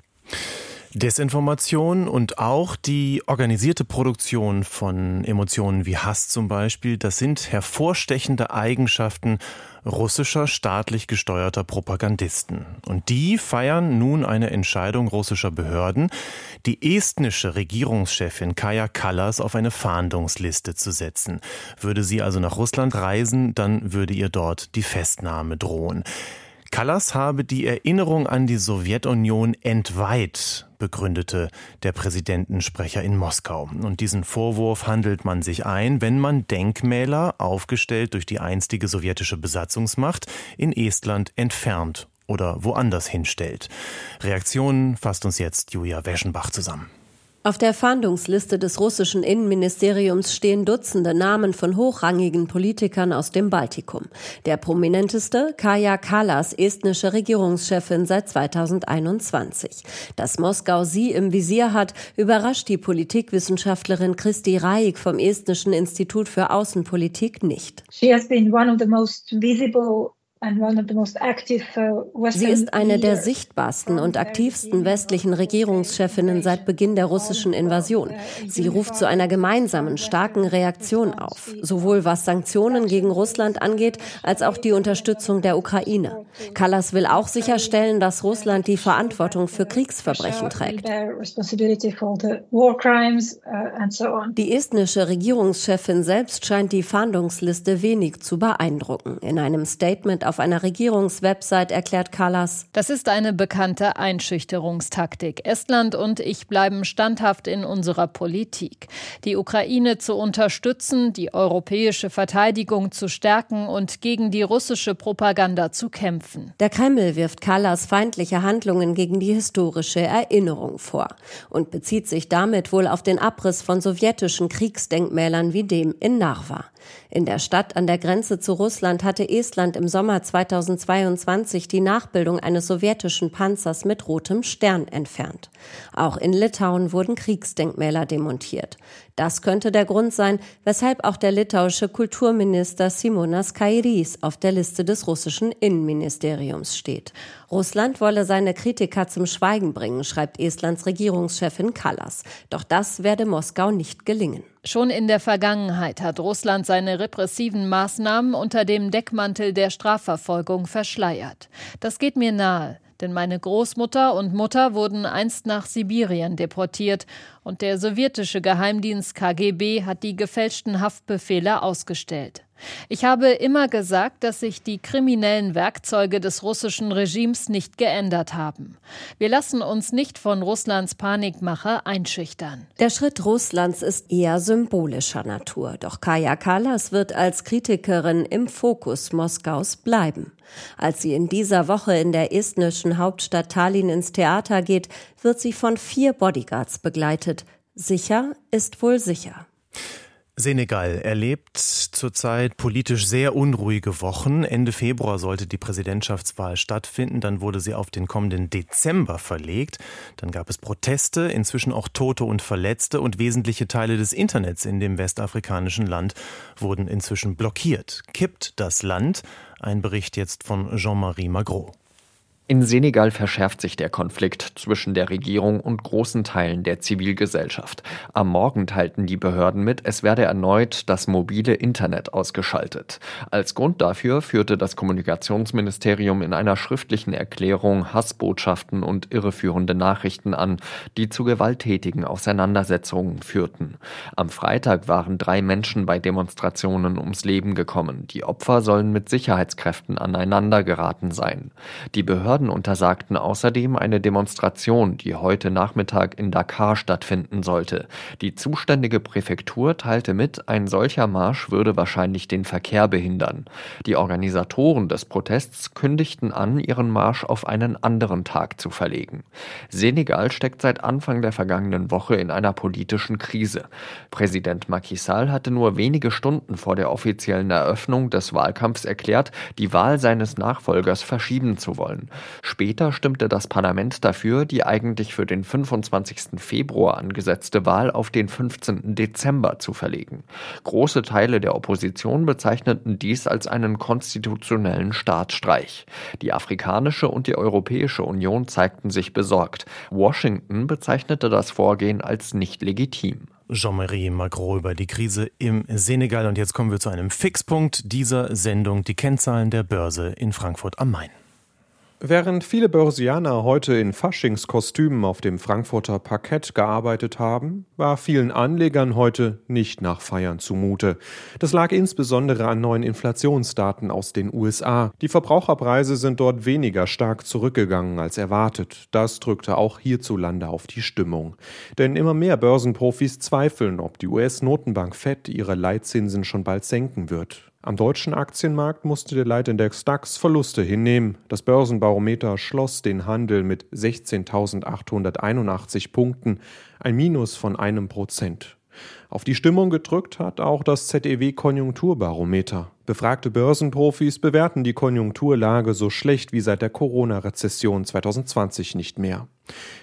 Desinformation und auch die organisierte Produktion von Emotionen wie Hass zum Beispiel, das sind hervorstechende Eigenschaften russischer staatlich gesteuerter Propagandisten. Und die feiern nun eine Entscheidung russischer Behörden, die estnische Regierungschefin Kaja Kallas auf eine Fahndungsliste zu setzen. Würde sie also nach Russland reisen, dann würde ihr dort die Festnahme drohen. Kallas habe die Erinnerung an die Sowjetunion entweiht, begründete der Präsidentensprecher in Moskau. Und diesen Vorwurf handelt man sich ein, wenn man Denkmäler, aufgestellt durch die einstige sowjetische Besatzungsmacht, in Estland entfernt oder woanders hinstellt. Reaktionen fasst uns jetzt Julia Weschenbach zusammen. Auf der Fahndungsliste des russischen Innenministeriums stehen Dutzende Namen von hochrangigen Politikern aus dem Baltikum. Der prominenteste Kaja Kallas, estnische Regierungschefin seit 2021. Dass Moskau sie im Visier hat, überrascht die Politikwissenschaftlerin Christi Raik vom Estnischen Institut für Außenpolitik nicht. She has been one of the most visible Sie ist eine der sichtbarsten und aktivsten westlichen Regierungschefinnen seit Beginn der russischen Invasion. Sie ruft zu einer gemeinsamen, starken Reaktion auf, sowohl was Sanktionen gegen Russland angeht, als auch die Unterstützung der Ukraine. Kallas will auch sicherstellen, dass Russland die Verantwortung für Kriegsverbrechen trägt. Uh, die estnische Regierungschefin selbst scheint die Fahndungsliste wenig zu beeindrucken. In einem Statement auf einer Regierungswebsite erklärt Kallas. Das ist eine bekannte Einschüchterungstaktik. Estland und ich bleiben standhaft in unserer Politik. Die Ukraine zu unterstützen, die europäische Verteidigung zu stärken und gegen die russische Propaganda zu kämpfen. Der Kreml wirft Kallas feindliche Handlungen gegen die historische Erinnerung vor und bezieht sich damit wohl auf den Abriss von sowjetischen Kriegsdenkmälern wie dem in Narva. In der Stadt an der Grenze zu Russland hatte Estland im Sommer 2022 die Nachbildung eines sowjetischen Panzers mit rotem Stern entfernt. Auch in Litauen wurden Kriegsdenkmäler demontiert. Das könnte der Grund sein, weshalb auch der litauische Kulturminister Simonas Kairys auf der Liste des russischen Innenministeriums steht. Russland wolle seine Kritiker zum Schweigen bringen, schreibt Estlands Regierungschefin Kallas. Doch das werde Moskau nicht gelingen. Schon in der Vergangenheit hat Russland seine repressiven Maßnahmen unter dem Deckmantel der Strafverfolgung verschleiert. Das geht mir nahe, denn meine Großmutter und Mutter wurden einst nach Sibirien deportiert und der sowjetische Geheimdienst KGB hat die gefälschten Haftbefehle ausgestellt. Ich habe immer gesagt, dass sich die kriminellen Werkzeuge des russischen Regimes nicht geändert haben. Wir lassen uns nicht von Russlands Panikmache einschüchtern. Der Schritt Russlands ist eher symbolischer Natur. Doch Kaya Kallas wird als Kritikerin im Fokus Moskaus bleiben. Als sie in dieser Woche in der estnischen Hauptstadt Tallinn ins Theater geht, wird sie von vier Bodyguards begleitet. Sicher ist wohl sicher. Senegal erlebt zurzeit politisch sehr unruhige Wochen. Ende Februar sollte die Präsidentschaftswahl stattfinden, dann wurde sie auf den kommenden Dezember verlegt. Dann gab es Proteste, inzwischen auch Tote und Verletzte und wesentliche Teile des Internets in dem westafrikanischen Land wurden inzwischen blockiert. Kippt das Land? Ein Bericht jetzt von Jean-Marie Magro. In Senegal verschärft sich der Konflikt zwischen der Regierung und großen Teilen der Zivilgesellschaft. Am Morgen teilten die Behörden mit, es werde erneut das mobile Internet ausgeschaltet. Als Grund dafür führte das Kommunikationsministerium in einer schriftlichen Erklärung Hassbotschaften und irreführende Nachrichten an, die zu gewalttätigen Auseinandersetzungen führten. Am Freitag waren drei Menschen bei Demonstrationen ums Leben gekommen. Die Opfer sollen mit Sicherheitskräften aneinander geraten sein. Die Behörden Behörden untersagten außerdem eine Demonstration, die heute Nachmittag in Dakar stattfinden sollte. Die zuständige Präfektur teilte mit, ein solcher Marsch würde wahrscheinlich den Verkehr behindern. Die Organisatoren des Protests kündigten an, ihren Marsch auf einen anderen Tag zu verlegen. Senegal steckt seit Anfang der vergangenen Woche in einer politischen Krise. Präsident Macky Sall hatte nur wenige Stunden vor der offiziellen Eröffnung des Wahlkampfs erklärt, die Wahl seines Nachfolgers verschieben zu wollen. Später stimmte das Parlament dafür, die eigentlich für den 25. Februar angesetzte Wahl auf den 15. Dezember zu verlegen. Große Teile der Opposition bezeichneten dies als einen konstitutionellen Staatsstreich. Die afrikanische und die Europäische Union zeigten sich besorgt. Washington bezeichnete das Vorgehen als nicht legitim. Jean-Marie Magro über die Krise im Senegal. Und jetzt kommen wir zu einem Fixpunkt dieser Sendung, die Kennzahlen der Börse in Frankfurt am Main. Während viele Börsianer heute in Faschingskostümen auf dem Frankfurter Parkett gearbeitet haben, war vielen Anlegern heute nicht nach Feiern zumute. Das lag insbesondere an neuen Inflationsdaten aus den USA. Die Verbraucherpreise sind dort weniger stark zurückgegangen als erwartet. Das drückte auch hierzulande auf die Stimmung. Denn immer mehr Börsenprofis zweifeln, ob die US-Notenbank Fed ihre Leitzinsen schon bald senken wird. Am deutschen Aktienmarkt musste der Leitindex DAX Verluste hinnehmen. Das Börsenbarometer schloss den Handel mit 16.881 Punkten, ein Minus von einem Prozent. Auf die Stimmung gedrückt hat auch das ZEW Konjunkturbarometer. Befragte Börsenprofis bewerten die Konjunkturlage so schlecht wie seit der Corona-Rezession 2020 nicht mehr.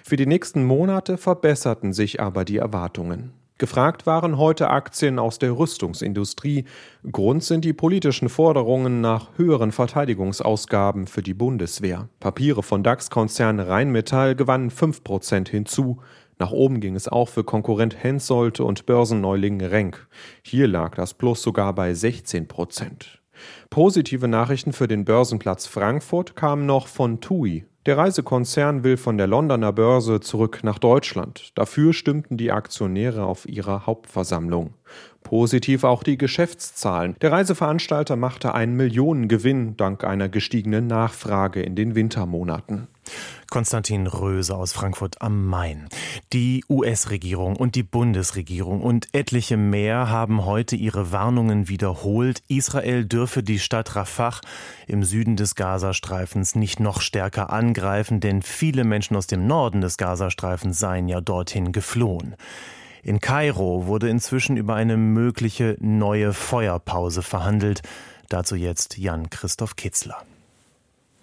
Für die nächsten Monate verbesserten sich aber die Erwartungen. Gefragt waren heute Aktien aus der Rüstungsindustrie. Grund sind die politischen Forderungen nach höheren Verteidigungsausgaben für die Bundeswehr. Papiere von DAX-Konzern Rheinmetall gewannen 5% hinzu. Nach oben ging es auch für Konkurrent Hensolte und Börsenneuling Renk. Hier lag das Plus sogar bei 16% Positive Nachrichten für den Börsenplatz Frankfurt kamen noch von TUI. Der Reisekonzern will von der Londoner Börse zurück nach Deutschland. Dafür stimmten die Aktionäre auf ihrer Hauptversammlung. Positiv auch die Geschäftszahlen. Der Reiseveranstalter machte einen Millionengewinn dank einer gestiegenen Nachfrage in den Wintermonaten. Konstantin Röse aus Frankfurt am Main. Die US-Regierung und die Bundesregierung und etliche mehr haben heute ihre Warnungen wiederholt. Israel dürfe die Stadt Rafah im Süden des Gazastreifens nicht noch stärker angreifen, denn viele Menschen aus dem Norden des Gazastreifens seien ja dorthin geflohen. In Kairo wurde inzwischen über eine mögliche neue Feuerpause verhandelt. Dazu jetzt Jan Christoph Kitzler.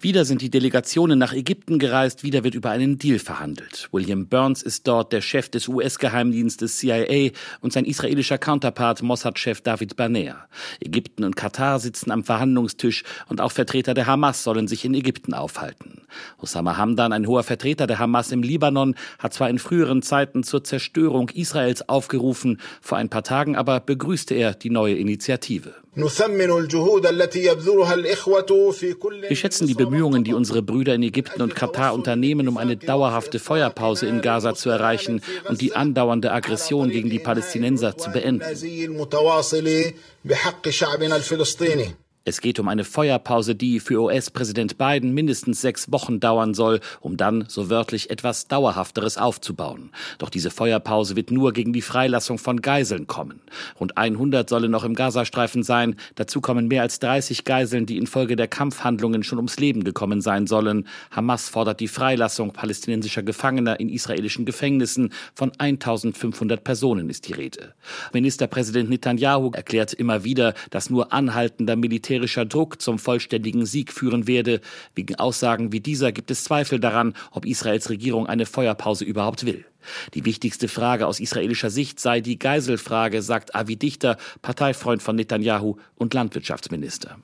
Wieder sind die Delegationen nach Ägypten gereist, wieder wird über einen Deal verhandelt. William Burns ist dort der Chef des US-Geheimdienstes CIA und sein israelischer Counterpart Mossad-Chef David Barnea. Ägypten und Katar sitzen am Verhandlungstisch und auch Vertreter der Hamas sollen sich in Ägypten aufhalten. Osama Hamdan, ein hoher Vertreter der Hamas im Libanon, hat zwar in früheren Zeiten zur Zerstörung Israels aufgerufen, vor ein paar Tagen aber begrüßte er die neue Initiative. Wir schätzen die Bemühungen, die unsere Brüder in Ägypten und Katar unternehmen, um eine dauerhafte Feuerpause in Gaza zu erreichen und die andauernde Aggression gegen die Palästinenser zu beenden. Es geht um eine Feuerpause, die für US-Präsident Biden mindestens sechs Wochen dauern soll, um dann, so wörtlich, etwas Dauerhafteres aufzubauen. Doch diese Feuerpause wird nur gegen die Freilassung von Geiseln kommen. Rund 100 sollen noch im Gazastreifen sein. Dazu kommen mehr als 30 Geiseln, die infolge der Kampfhandlungen schon ums Leben gekommen sein sollen. Hamas fordert die Freilassung palästinensischer Gefangener in israelischen Gefängnissen. Von 1500 Personen ist die Rede. Ministerpräsident Netanyahu erklärt immer wieder, dass nur anhaltender Militär militärischer Druck zum vollständigen Sieg führen werde. Wegen Aussagen wie dieser gibt es Zweifel daran, ob Israels Regierung eine Feuerpause überhaupt will. Die wichtigste Frage aus israelischer Sicht sei die Geiselfrage, sagt Avi Dichter, Parteifreund von Netanyahu und Landwirtschaftsminister.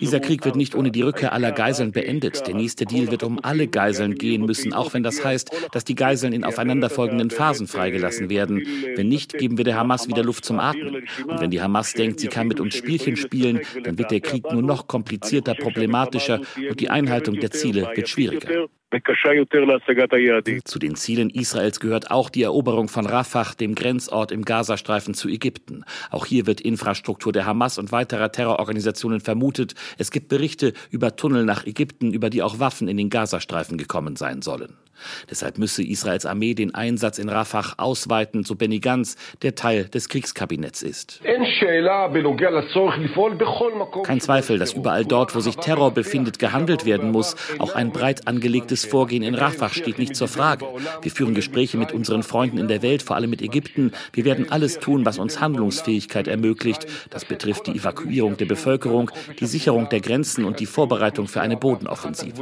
Dieser Krieg wird nicht ohne die Rückkehr aller Geiseln beendet. Der nächste Deal wird um alle Geiseln gehen müssen, auch wenn das heißt, dass die Geiseln in aufeinanderfolgenden Phasen freigelassen werden. Wenn nicht, geben wir der Hamas wieder Luft zum Atmen. Und wenn die Hamas denkt, sie kann mit uns Spielchen spielen, dann wird der Krieg nur noch komplizierter, problematischer und die Einhaltung der Ziele wird schwieriger. Zu den Zielen Israels gehört auch die Eroberung von Rafah, dem Grenzort im Gazastreifen zu Ägypten. Auch hier wird Infrastruktur der Hamas und weiterer Terrororganisationen vermutet. Es gibt Berichte über Tunnel nach Ägypten, über die auch Waffen in den Gazastreifen gekommen sein sollen. Deshalb müsse Israels Armee den Einsatz in Rafah ausweiten, so Benny Gantz, der Teil des Kriegskabinetts ist. Kein Zweifel, dass überall dort, wo sich Terror befindet, gehandelt werden muss. Auch ein breit angelegtes Vorgehen in Rafah steht nicht zur Frage. Wir führen Gespräche mit unseren Freunden in der Welt, vor allem mit Ägypten. Wir werden alles tun, was uns Handlungsfähigkeit ermöglicht. Das betrifft die Evakuierung der Bevölkerung, die Sicherung der Grenzen und die Vorbereitung für eine Bodenoffensive.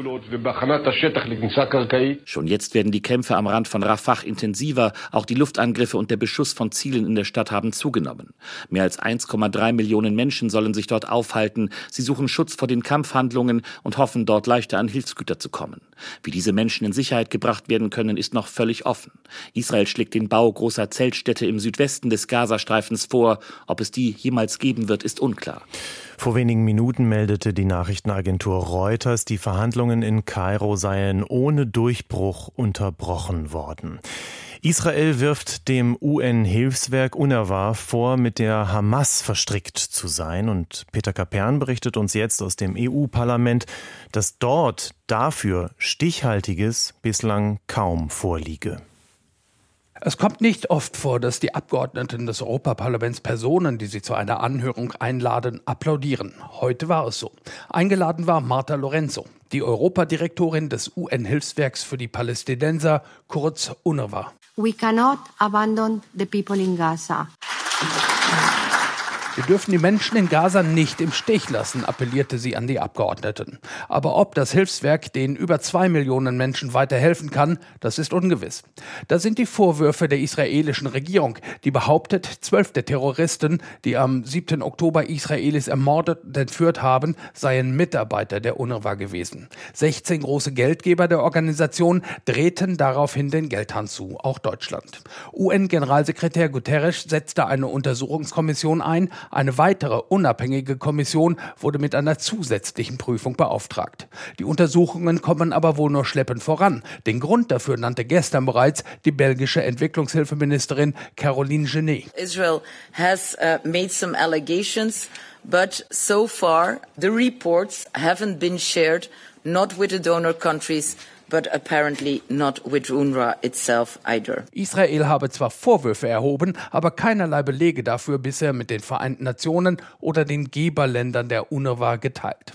Schon Schon jetzt werden die Kämpfe am Rand von Rafah intensiver. Auch die Luftangriffe und der Beschuss von Zielen in der Stadt haben zugenommen. Mehr als 1,3 Millionen Menschen sollen sich dort aufhalten. Sie suchen Schutz vor den Kampfhandlungen und hoffen, dort leichter an Hilfsgüter zu kommen. Wie diese Menschen in Sicherheit gebracht werden können, ist noch völlig offen. Israel schlägt den Bau großer Zeltstädte im Südwesten des Gazastreifens vor. Ob es die jemals geben wird, ist unklar. Vor wenigen Minuten meldete die Nachrichtenagentur Reuters, die Verhandlungen in Kairo seien ohne Durchbruch unterbrochen worden. Israel wirft dem UN-Hilfswerk UNRWA vor, mit der Hamas verstrickt zu sein. Und Peter Kapern berichtet uns jetzt aus dem EU-Parlament, dass dort dafür Stichhaltiges bislang kaum vorliege. Es kommt nicht oft vor, dass die Abgeordneten des Europaparlaments Personen, die sie zu einer Anhörung einladen, applaudieren. Heute war es so. Eingeladen war Marta Lorenzo, die Europadirektorin des UN-Hilfswerks für die Palästinenser, kurz UNRWA. We cannot abandon the people in Gaza. Wir dürfen die Menschen in Gaza nicht im Stich lassen, appellierte sie an die Abgeordneten. Aber ob das Hilfswerk den über zwei Millionen Menschen weiterhelfen kann, das ist ungewiss. Da sind die Vorwürfe der israelischen Regierung, die behauptet, zwölf der Terroristen, die am 7. Oktober Israelis ermordet und entführt haben, seien Mitarbeiter der UNRWA gewesen. 16 große Geldgeber der Organisation drehten daraufhin den Geldhahn zu, auch Deutschland. UN-Generalsekretär Guterres setzte eine Untersuchungskommission ein, eine weitere unabhängige Kommission wurde mit einer zusätzlichen Prüfung beauftragt. Die Untersuchungen kommen aber wohl nur schleppend voran. Den Grund dafür nannte gestern bereits die belgische Entwicklungshilfeministerin Caroline Genet. Israel has uh, made some allegations, but so far the reports haven't been shared not with the donor countries but apparently not with UNRWA itself either. Israel habe zwar Vorwürfe erhoben, aber keinerlei Belege dafür bisher mit den Vereinten Nationen oder den Geberländern der UNRWA geteilt.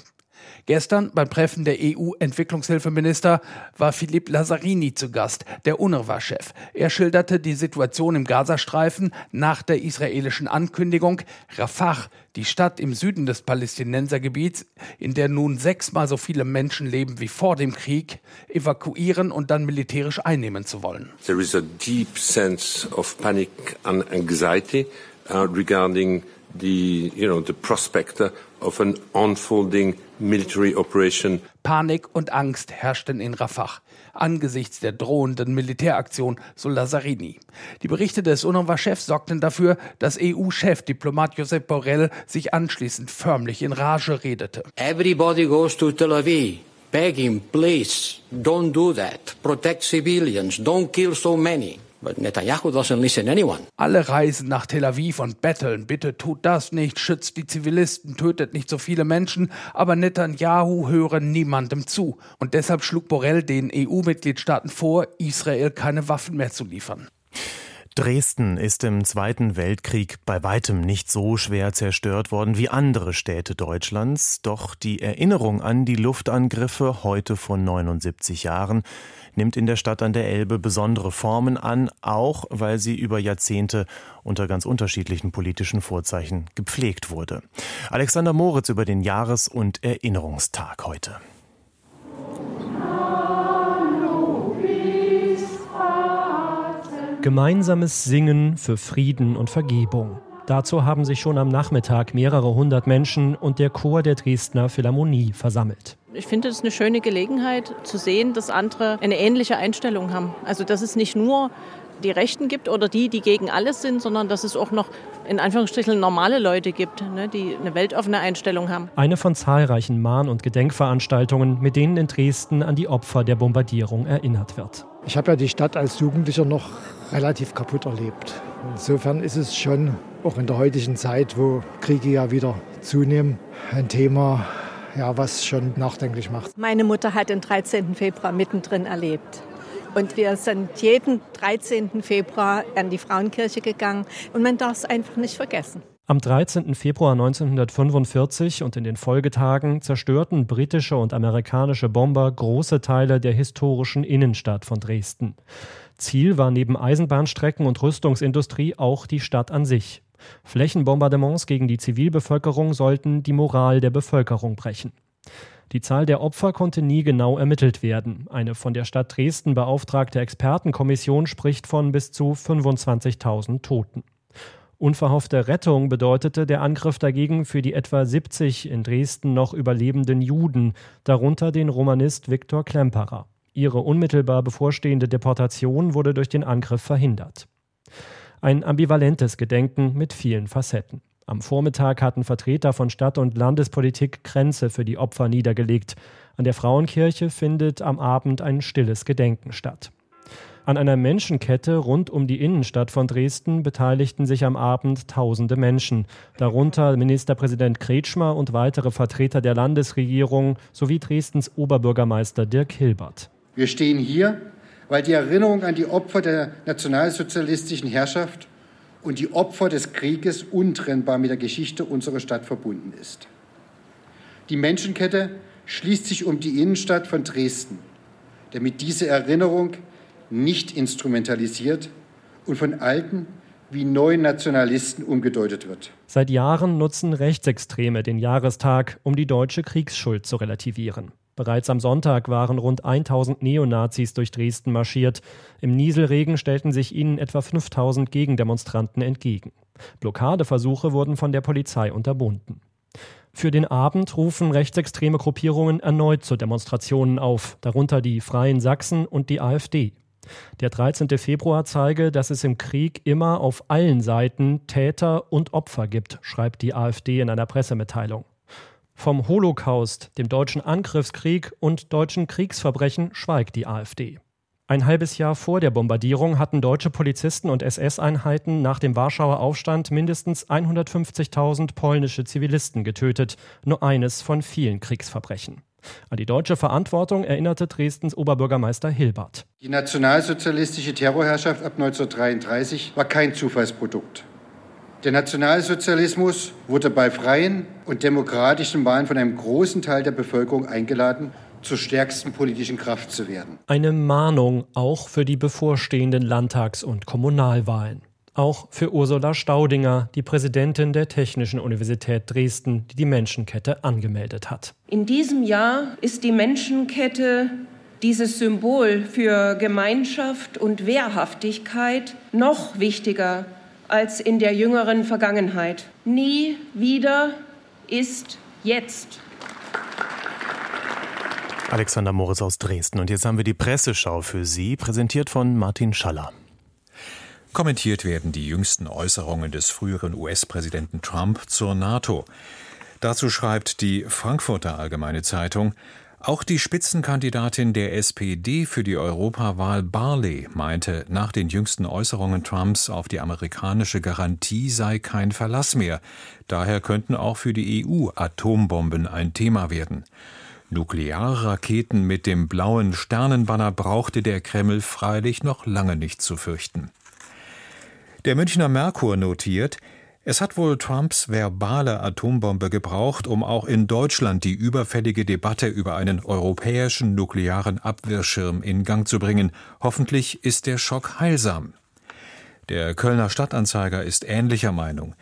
Gestern beim Treffen der EU-Entwicklungshilfeminister war Philippe Lazzarini zu Gast, der UNRWA-Chef. Er schilderte die Situation im Gazastreifen nach der israelischen Ankündigung, Rafah, die Stadt im Süden des Palästinensergebiets, in der nun sechsmal so viele Menschen leben wie vor dem Krieg, evakuieren und dann militärisch einnehmen zu wollen. There is a deep sense of panic and anxiety uh, regarding the, you know, the prospect of an unfolding military operation. Panik und Angst herrschten in Rafah angesichts der drohenden Militäraktion, so Lazzarini. Die Berichte des UNRWA-Chefs sorgten dafür, dass EU-Chefdiplomat Josep Borrell sich anschließend förmlich in Rage redete. Everybody goes to Tel Aviv. Begging, please, don't do that. Protect civilians. Don't kill so many. But Netanyahu doesn't listen anyone. Alle reisen nach Tel Aviv und betteln, bitte tut das nicht, schützt die Zivilisten, tötet nicht so viele Menschen, aber Netanyahu höre niemandem zu. Und deshalb schlug Borrell den EU-Mitgliedstaaten vor, Israel keine Waffen mehr zu liefern. Dresden ist im Zweiten Weltkrieg bei weitem nicht so schwer zerstört worden wie andere Städte Deutschlands, doch die Erinnerung an die Luftangriffe heute vor 79 Jahren nimmt in der Stadt an der Elbe besondere Formen an, auch weil sie über Jahrzehnte unter ganz unterschiedlichen politischen Vorzeichen gepflegt wurde. Alexander Moritz über den Jahres- und Erinnerungstag heute. Gemeinsames Singen für Frieden und Vergebung. Dazu haben sich schon am Nachmittag mehrere hundert Menschen und der Chor der Dresdner Philharmonie versammelt. Ich finde es eine schöne Gelegenheit zu sehen, dass andere eine ähnliche Einstellung haben. Also dass es nicht nur die Rechten gibt oder die, die gegen alles sind, sondern dass es auch noch in Anführungsstrichen normale Leute gibt, ne, die eine weltoffene Einstellung haben. Eine von zahlreichen Mahn- und Gedenkveranstaltungen, mit denen in Dresden an die Opfer der Bombardierung erinnert wird. Ich habe ja die Stadt als Jugendlicher noch relativ kaputt erlebt. Insofern ist es schon auch in der heutigen Zeit, wo Kriege ja wieder zunehmen, ein Thema, ja, was schon nachdenklich macht. Meine Mutter hat den 13. Februar mittendrin erlebt. Und wir sind jeden 13. Februar an die Frauenkirche gegangen. Und man darf es einfach nicht vergessen. Am 13. Februar 1945 und in den Folgetagen zerstörten britische und amerikanische Bomber große Teile der historischen Innenstadt von Dresden. Ziel war neben Eisenbahnstrecken und Rüstungsindustrie auch die Stadt an sich. Flächenbombardements gegen die Zivilbevölkerung sollten die Moral der Bevölkerung brechen. Die Zahl der Opfer konnte nie genau ermittelt werden. Eine von der Stadt Dresden beauftragte Expertenkommission spricht von bis zu 25.000 Toten. Unverhoffte Rettung bedeutete der Angriff dagegen für die etwa 70 in Dresden noch überlebenden Juden, darunter den Romanist Viktor Klemperer. Ihre unmittelbar bevorstehende Deportation wurde durch den Angriff verhindert. Ein ambivalentes Gedenken mit vielen Facetten. Am Vormittag hatten Vertreter von Stadt- und Landespolitik Grenze für die Opfer niedergelegt. An der Frauenkirche findet am Abend ein stilles Gedenken statt. An einer Menschenkette rund um die Innenstadt von Dresden beteiligten sich am Abend tausende Menschen, darunter Ministerpräsident Kretschmer und weitere Vertreter der Landesregierung sowie Dresdens Oberbürgermeister Dirk Hilbert. Wir stehen hier, weil die Erinnerung an die Opfer der nationalsozialistischen Herrschaft und die Opfer des Krieges untrennbar mit der Geschichte unserer Stadt verbunden ist. Die Menschenkette schließt sich um die Innenstadt von Dresden, damit diese Erinnerung nicht instrumentalisiert und von alten wie neuen Nationalisten umgedeutet wird. Seit Jahren nutzen Rechtsextreme den Jahrestag, um die deutsche Kriegsschuld zu relativieren. Bereits am Sonntag waren rund 1000 Neonazis durch Dresden marschiert. Im Nieselregen stellten sich ihnen etwa 5000 Gegendemonstranten entgegen. Blockadeversuche wurden von der Polizei unterbunden. Für den Abend rufen rechtsextreme Gruppierungen erneut zu Demonstrationen auf, darunter die Freien Sachsen und die AfD. Der 13. Februar zeige, dass es im Krieg immer auf allen Seiten Täter und Opfer gibt, schreibt die AfD in einer Pressemitteilung. Vom Holocaust, dem deutschen Angriffskrieg und deutschen Kriegsverbrechen schweigt die AfD. Ein halbes Jahr vor der Bombardierung hatten deutsche Polizisten und SS-Einheiten nach dem Warschauer Aufstand mindestens 150.000 polnische Zivilisten getötet, nur eines von vielen Kriegsverbrechen. An die deutsche Verantwortung erinnerte Dresdens Oberbürgermeister Hilbert. Die nationalsozialistische Terrorherrschaft ab 1933 war kein Zufallsprodukt. Der Nationalsozialismus wurde bei freien und demokratischen Wahlen von einem großen Teil der Bevölkerung eingeladen, zur stärksten politischen Kraft zu werden. Eine Mahnung auch für die bevorstehenden Landtags- und Kommunalwahlen. Auch für Ursula Staudinger, die Präsidentin der Technischen Universität Dresden, die die Menschenkette angemeldet hat. In diesem Jahr ist die Menschenkette dieses Symbol für Gemeinschaft und Wehrhaftigkeit noch wichtiger als in der jüngeren Vergangenheit. Nie wieder ist jetzt. Alexander Morris aus Dresden. Und jetzt haben wir die Presseschau für Sie, präsentiert von Martin Schaller. Kommentiert werden die jüngsten Äußerungen des früheren US-Präsidenten Trump zur NATO. Dazu schreibt die Frankfurter Allgemeine Zeitung, auch die Spitzenkandidatin der SPD für die Europawahl Barley meinte, nach den jüngsten Äußerungen Trumps auf die amerikanische Garantie sei kein Verlass mehr. Daher könnten auch für die EU Atombomben ein Thema werden. Nuklearraketen mit dem blauen Sternenbanner brauchte der Kreml freilich noch lange nicht zu fürchten. Der Münchner Merkur notiert, es hat wohl Trumps verbale Atombombe gebraucht, um auch in Deutschland die überfällige Debatte über einen europäischen nuklearen Abwehrschirm in Gang zu bringen. Hoffentlich ist der Schock heilsam. Der Kölner Stadtanzeiger ist ähnlicher Meinung.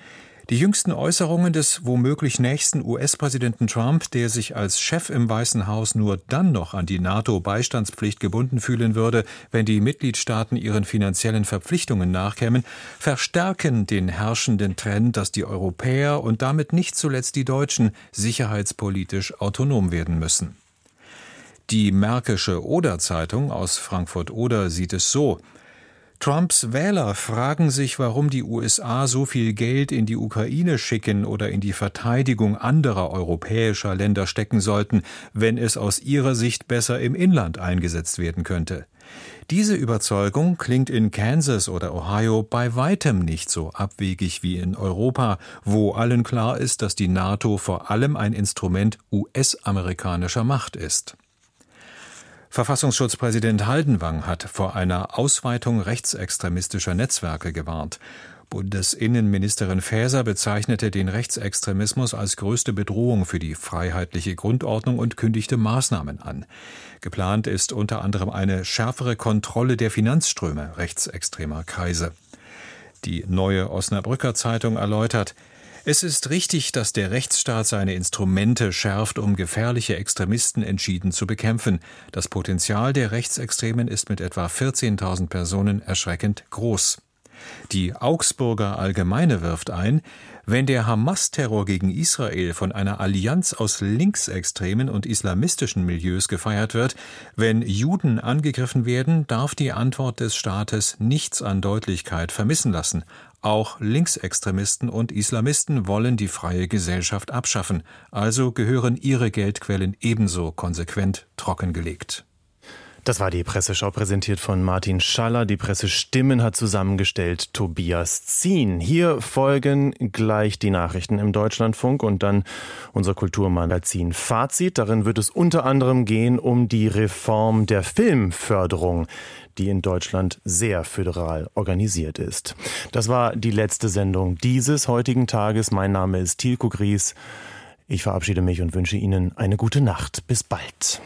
Die jüngsten Äußerungen des womöglich nächsten US-Präsidenten Trump, der sich als Chef im Weißen Haus nur dann noch an die NATO-Beistandspflicht gebunden fühlen würde, wenn die Mitgliedstaaten ihren finanziellen Verpflichtungen nachkämen, verstärken den herrschenden Trend, dass die Europäer und damit nicht zuletzt die Deutschen sicherheitspolitisch autonom werden müssen. Die Märkische Oder-Zeitung aus Frankfurt-Oder sieht es so: Trumps Wähler fragen sich, warum die USA so viel Geld in die Ukraine schicken oder in die Verteidigung anderer europäischer Länder stecken sollten, wenn es aus ihrer Sicht besser im Inland eingesetzt werden könnte. Diese Überzeugung klingt in Kansas oder Ohio bei weitem nicht so abwegig wie in Europa, wo allen klar ist, dass die NATO vor allem ein Instrument US-amerikanischer Macht ist. Verfassungsschutzpräsident Haldenwang hat vor einer Ausweitung rechtsextremistischer Netzwerke gewarnt. Bundesinnenministerin Faeser bezeichnete den Rechtsextremismus als größte Bedrohung für die freiheitliche Grundordnung und kündigte Maßnahmen an. Geplant ist unter anderem eine schärfere Kontrolle der Finanzströme rechtsextremer Kreise. Die neue Osnabrücker Zeitung erläutert, es ist richtig, dass der Rechtsstaat seine Instrumente schärft, um gefährliche Extremisten entschieden zu bekämpfen. Das Potenzial der Rechtsextremen ist mit etwa 14.000 Personen erschreckend groß. Die Augsburger Allgemeine wirft ein, wenn der Hamas-Terror gegen Israel von einer Allianz aus linksextremen und islamistischen Milieus gefeiert wird, wenn Juden angegriffen werden, darf die Antwort des Staates nichts an Deutlichkeit vermissen lassen. Auch Linksextremisten und Islamisten wollen die freie Gesellschaft abschaffen, also gehören ihre Geldquellen ebenso konsequent trockengelegt. Das war die Presseschau präsentiert von Martin Schaller. Die Pressestimmen hat zusammengestellt Tobias Zien. Hier folgen gleich die Nachrichten im Deutschlandfunk und dann unser Kulturmagazin Fazit. Darin wird es unter anderem gehen um die Reform der Filmförderung die in Deutschland sehr föderal organisiert ist. Das war die letzte Sendung dieses heutigen Tages. Mein Name ist Tilko Gries. Ich verabschiede mich und wünsche Ihnen eine gute Nacht. Bis bald.